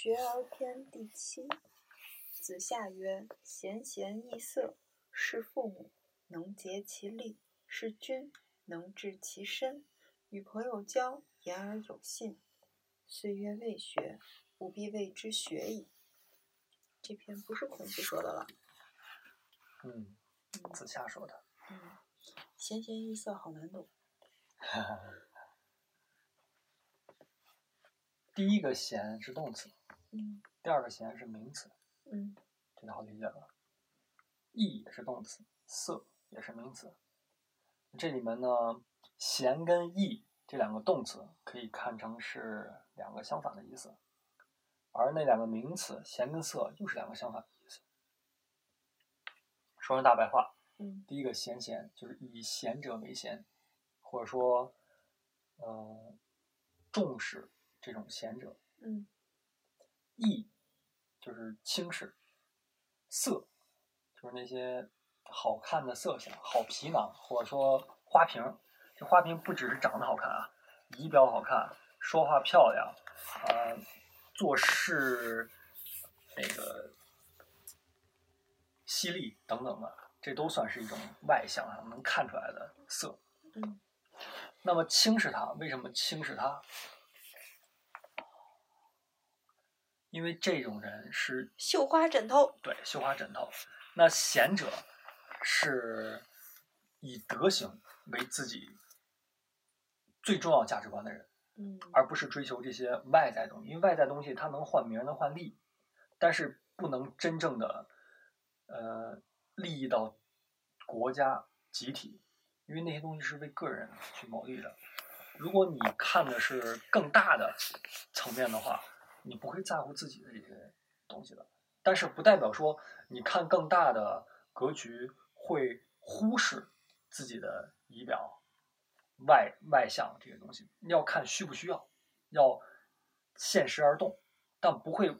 学而篇第七。子夏曰：“贤贤易色，是父母，能竭其力；是君，能治其身。与朋友交，言而有信。岁月未学，吾必谓之学矣。”这篇不是孔子说的了。嗯，子夏说的。嗯，贤贤易色，好难懂。第一个“贤”是动词，嗯第二个“贤”是名词，嗯这个好理解了。意也是动词，色也是名词。这里面呢，贤跟意这两个动词可以看成是两个相反的意思，而那两个名词贤跟色又是两个相反的意思。说成大白话，嗯第一个贤贤就是以贤者为贤，或者说，呃，重视这种贤者。嗯义就是轻视，色就是那些好看的色相，好皮囊或者说花瓶。这花瓶不只是长得好看啊，仪表好看，说话漂亮，呃，做事那个犀利等等的，这都算是一种外向啊能看出来的色。嗯那么轻视它，为什么轻视它？因为这种人是绣花枕头。对绣花枕头。那贤者是以德行为自己最重要价值观的人，嗯而不是追求这些外在东西。因为外在东西它能换名，能换利，但是不能真正的呃利益到国家集体，因为那些东西是为个人去谋利的。如果你看的是更大的层面的话，你不会在乎自己的这些东西的。但是不代表说你看更大的格局会忽视自己的仪表、外外向这些东西。要看需不需要，要现实而动，但不会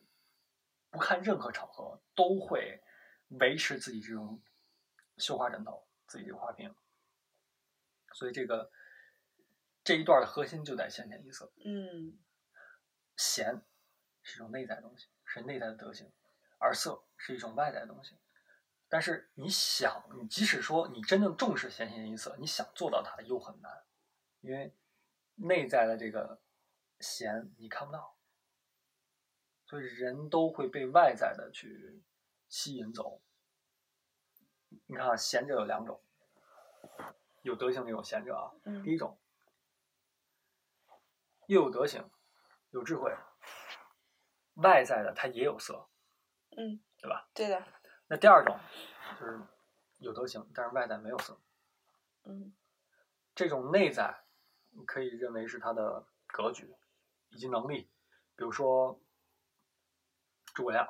不看任何场合都会维持自己这种绣花枕头、自己这个花瓶。所以这个这一段的核心就在先天一色。嗯贤是一种内在的东西，是内在的德行，而色是一种外在的东西。但是你想，你即使说你真正重视贤贤一色，你想做到它又很难，因为内在的这个贤你看不到，所以人都会被外在的去吸引走。你看啊，贤者有两种，有德行的有贤者啊。第嗯一种，又有德行，有智慧，外在的它也有色，嗯，对吧？对的。那第二种就是有德行，但是外在没有色。嗯这种内在，你可以认为是他的格局以及能力。比如说诸葛亮，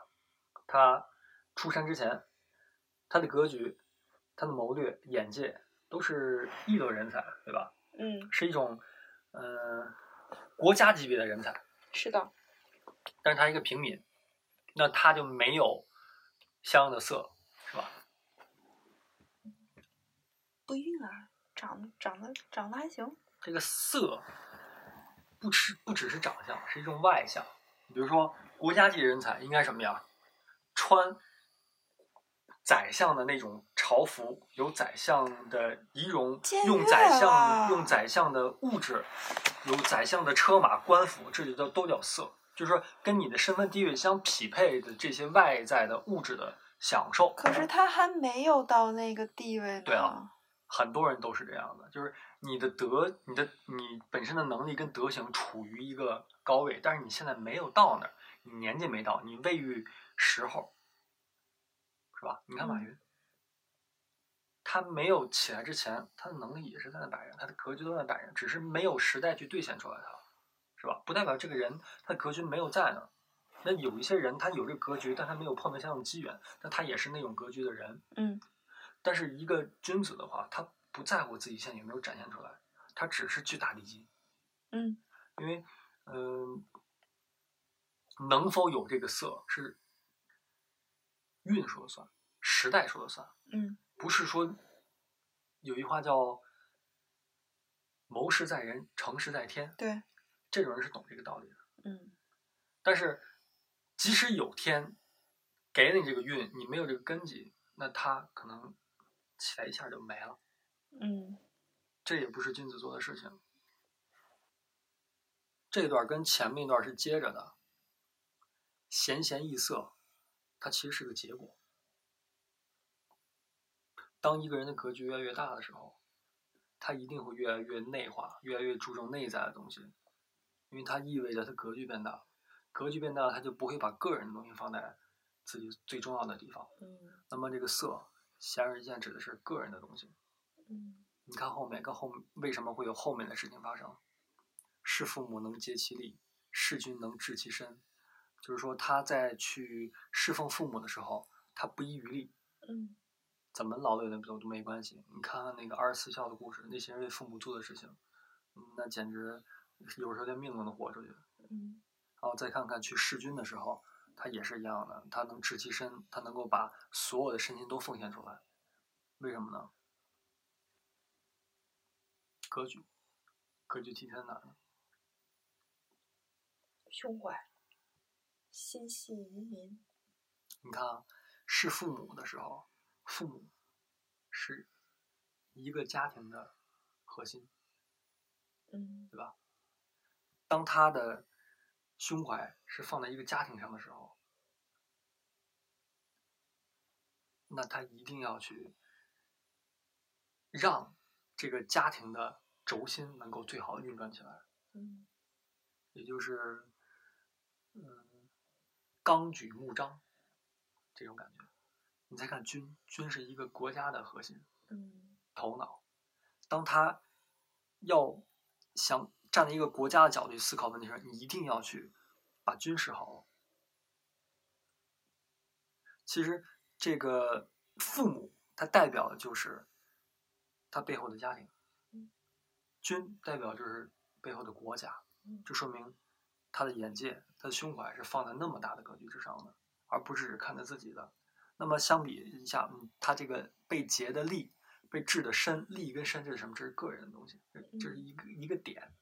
他出山之前，他的格局、他的谋略、眼界都是一流人才，对吧？嗯，是一种呃国家级别的人才。是的。但是他一个平民，那他就没有相应的色，是吧？不一定啊，长长得长得还行。这个色不只不只是长相，是一种外向。比如说国家级人才应该什么呀？穿宰相的那种朝服，有宰相的仪容，用宰相用宰相的物质，有宰相的车马官服，这就叫都叫色。就是说，跟你的身份地位相匹配的这些外在的物质的享受。可是他还没有到那个地位呢。对啊很多人都是这样的，就是你的德、你的你本身的能力跟德行处于一个高位，但是你现在没有到那儿，你年纪没到，你未遇时候，是吧？你看马嗯云，他没有起来之前，他的能力也是在那摆着，他的格局都在那摆着，只是没有时代去兑现出来它，是吧？不代表这个人他格局没有在那儿。那有一些人他有这个格局，但他没有碰到相应的机缘，那他也是那种格局的人。嗯但是一个君子的话，他不在乎自己现在有没有展现出来，他只是去打地基，嗯因为嗯、能否有这个色是运说了算，时代说了算，嗯不是说有一句话叫“谋事在人，成事在天对”，这种人是懂这个道理的。嗯但是即使有天给了你这个运，你没有这个根基，那他可能起来一下就没了。嗯这也不是君子做的事情。这段跟前面一段是接着的，闲闲易色，它其实是个结果。当一个人的格局越来越大的时候，他一定会越来越内化，越来越注重内在的东西，因为它意味着它格局变大，格局变大，它就不会把个人的东西放在自己最重要的地方。嗯那么这个色，显而易见指的是个人的东西。嗯你看后面跟后为什么会有后面的事情发生？是父母能竭其力，是君能治其身。就是说他在去侍奉父母的时候，他不遗余力，嗯怎么劳累的都都没关系。你看看那个二十四孝的故事，那些人为父母做的事情，嗯那简直有时候连命都能活出去。嗯然后再看看去弑君的时候，他也是一样的，他能治其身，他能够把所有的身心都奉献出来。为什么呢？格局，格局体现在哪儿呢？胸怀，心系于民。你看啊，是父母的时候，父母是一个家庭的核心，嗯对吧？当他的胸怀是放在一个家庭上的时候，那他一定要去让这个家庭的轴心能够最好的运转起来，嗯也就是嗯纲举目张这种感觉。你再看君，君是一个国家的核心，嗯头脑。当他要想站在一个国家的角度去思考问题时，你一定要去把军事好。其实这个父母，他代表的就是他背后的家庭嗯；军代表就是背后的国家嗯。这说明他的眼界、他的胸怀是放在那么大的格局之上的，而不是只看他自己的。那么相比一下，嗯，他这个被劫的利、被治的身，利跟身这是什么？这是个人的东西，这这是一个一个点，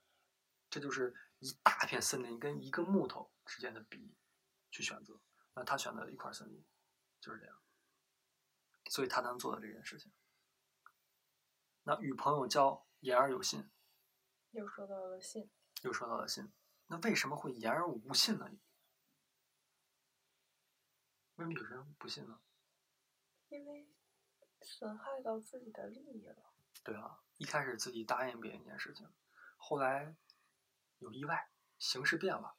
这就是一大片森林跟一个木头之间的比去选择。那他选择了一块森林，就是这样，所以他能做到这件事情。那与朋友交，言而有信，又说到了信。又说到了信，那为什么会言而无信呢？为什么有人不信呢？因为损害到自己的利益了。对啊，一开始自己答应别人一件事情，后来有意外，形势变了。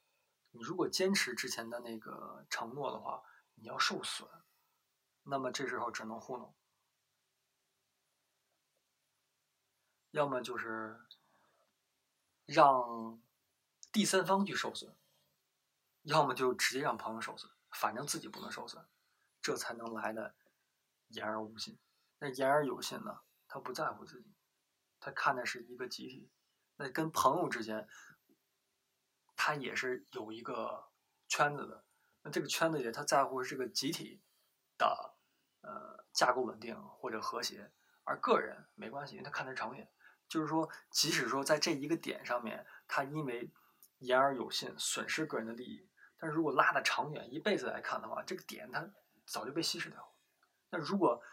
你如果坚持之前的那个承诺的话，你要受损，那么这时候只能糊弄，要么就是让第三方去受损，要么就直接让朋友受损，反正自己不能受损，这才能来的言而无信。那言而有信呢？他不在乎自己，他看的是一个集体。那跟朋友之间，他也是有一个圈子的。那这个圈子里，他在乎是这个集体的呃架构稳定或者和谐，而个人没关系，因为他看的是长远。就是说，即使说在这一个点上面，他因为言而有信损失个人的利益，但是如果拉的长远一辈子来看的话，这个点他早就被稀释掉了。那如果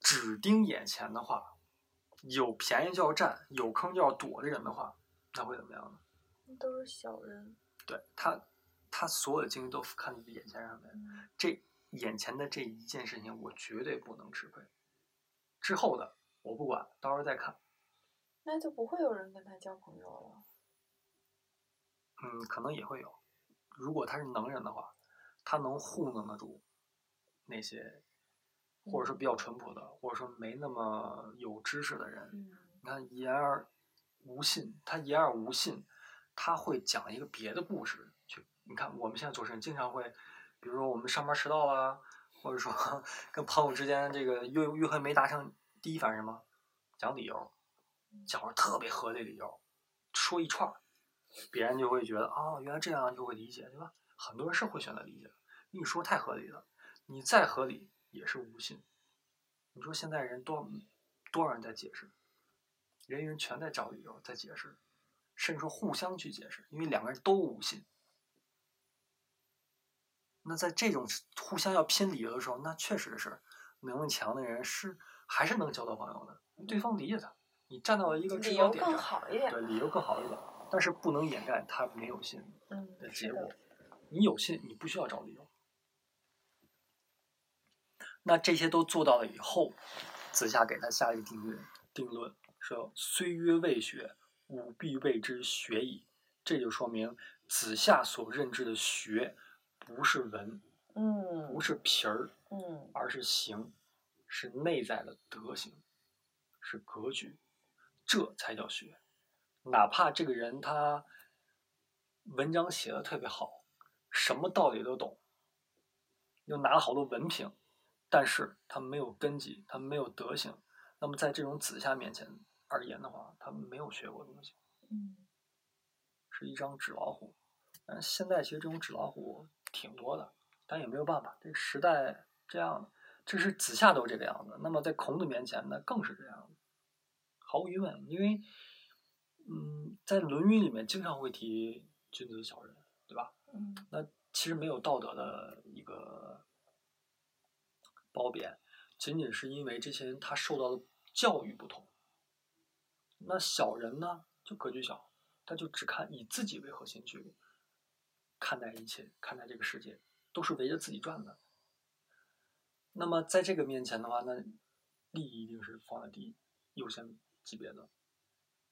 只盯眼前的话，有便宜就要占，有坑就要躲的人的话，那会怎么样呢？都是小人。对他，他所有的精力都看在眼前上面，嗯这眼前的这一件事情，我绝对不能吃亏。之后的我不管，到时候再看。那就不会有人跟他交朋友了。嗯，可能也会有。如果他是能人的话，他能糊弄得住那些，或者说比较淳朴的，或者说没那么有知识的人。嗯你看言而无信，他言而无信，他会讲一个别的故事去。你看我们现在做事经常会，比如说我们上班迟到啦，或者说 跟朋友之间这个约约会没达成，第一反应什么？讲理由，讲着特别合理理由，说一串，别人就会觉得哦，原来这样就会理解，对吧？很多人是会选择理解的，你说太合理了，你再合理也是无信。你说现在人多多少人在解释？人与人全在找理由，在解释，甚至说互相去解释，因为两个人都无心。那在这种互相要拼理由的时候，那确实是能力强的人是还是能交到朋友的，对方理解他，你站到了一个制理由更高点上，好一点。对，理由更好一点，但是不能掩盖他没有信嗯，的结果。你有信，你不需要找理由。那这些都做到了以后，子夏给他下了一个定论，定论说：“虽曰未学，吾必谓之学矣。”这就说明子夏所认知的学，不是文，嗯不是皮儿，嗯而是行，是内在的德行，是格局，这才叫学。哪怕这个人他文章写的特别好，什么道理都懂，又拿了好多文凭，但是他没有根基，他没有德行。那么在这种子夏面前而言的话，他们没有学过东西，嗯是一张纸老虎。但是现在其实这种纸老虎挺多的，但也没有办法，这个时代这样的，这是子夏都是这个样子。那么在孔子面前呢，更是这样的，毫无疑问，因为，嗯，在《论语》里面经常会提君子小人，对吧？嗯那其实没有道德的一个褒贬，仅仅是因为这些人他受到的教育不同。那小人呢，就格局小，他就只看以自己为核心去看待一切，看待这个世界，都是围着自己转的。那么在这个面前的话，那利益一定是放在第一优先级别的。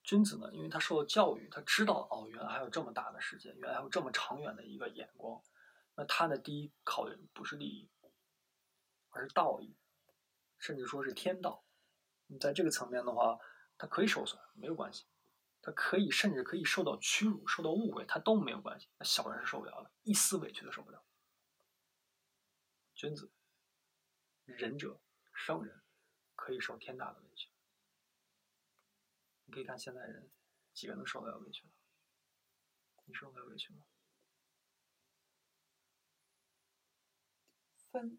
君子呢，因为他受了教育，他知道哦，原来还有这么大的世界，原来还有这么长远的一个眼光。那他的第一考虑不是利益，而是道义，甚至说是天道。你在这个层面的话，他可以受损，没有关系；他可以甚至可以受到屈辱、受到误会，他都没有关系。那小人是受不了的，一丝委屈都受不了。君子、仁者、圣人可以受天大的委屈。你可以看现在人几个能受得了委屈的？你受得了委屈吗？分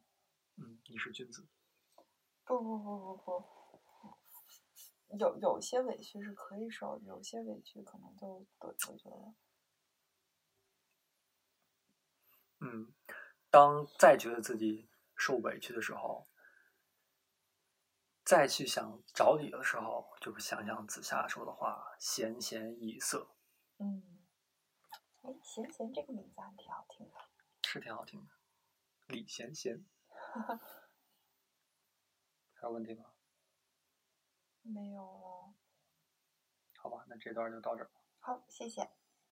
嗯，你是君子。不不不不不，有有些委屈是可以受，有些委屈可能就我我觉得，嗯，当再觉得自己受委屈的时候，再去想找理的时候，就想想子夏说的话：“闲闲易色嗯，哎，闲闲这个名字还挺好听的，”，是挺好听的。李贤贤，还有问题吗？没有了。好吧，那这段就到这儿。好，谢谢。